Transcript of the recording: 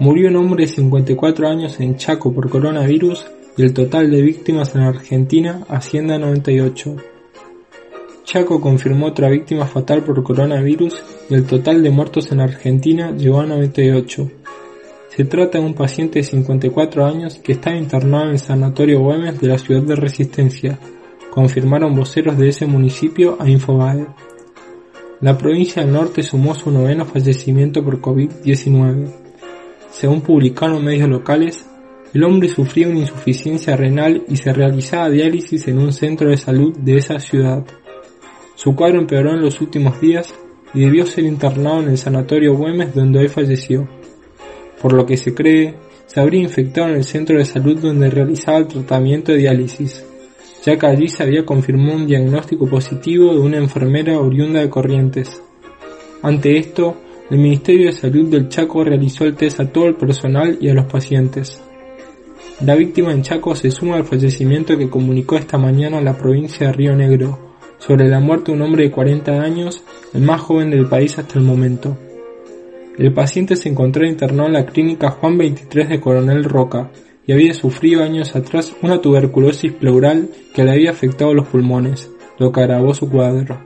Murió un hombre de 54 años en Chaco por coronavirus y el total de víctimas en Argentina asciende a 98. Chaco confirmó otra víctima fatal por coronavirus y el total de muertos en Argentina llegó a 98. Se trata de un paciente de 54 años que estaba internado en el Sanatorio Güemes de la ciudad de Resistencia, confirmaron voceros de ese municipio a Infobae. La provincia del norte sumó su noveno fallecimiento por COVID-19. Según publicaron medios locales, el hombre sufría una insuficiencia renal y se realizaba diálisis en un centro de salud de esa ciudad. Su cuadro empeoró en los últimos días y debió ser internado en el sanatorio Güemes donde hoy falleció. Por lo que se cree, se habría infectado en el centro de salud donde realizaba el tratamiento de diálisis, ya que allí se había confirmado un diagnóstico positivo de una enfermera oriunda de Corrientes. Ante esto, el Ministerio de Salud del Chaco realizó el test a todo el personal y a los pacientes. La víctima en Chaco se suma al fallecimiento que comunicó esta mañana la provincia de Río Negro sobre la muerte de un hombre de 40 años, el más joven del país hasta el momento. El paciente se encontraba internado en la clínica Juan 23 de Coronel Roca y había sufrido años atrás una tuberculosis pleural que le había afectado los pulmones, lo que agravó su cuadro.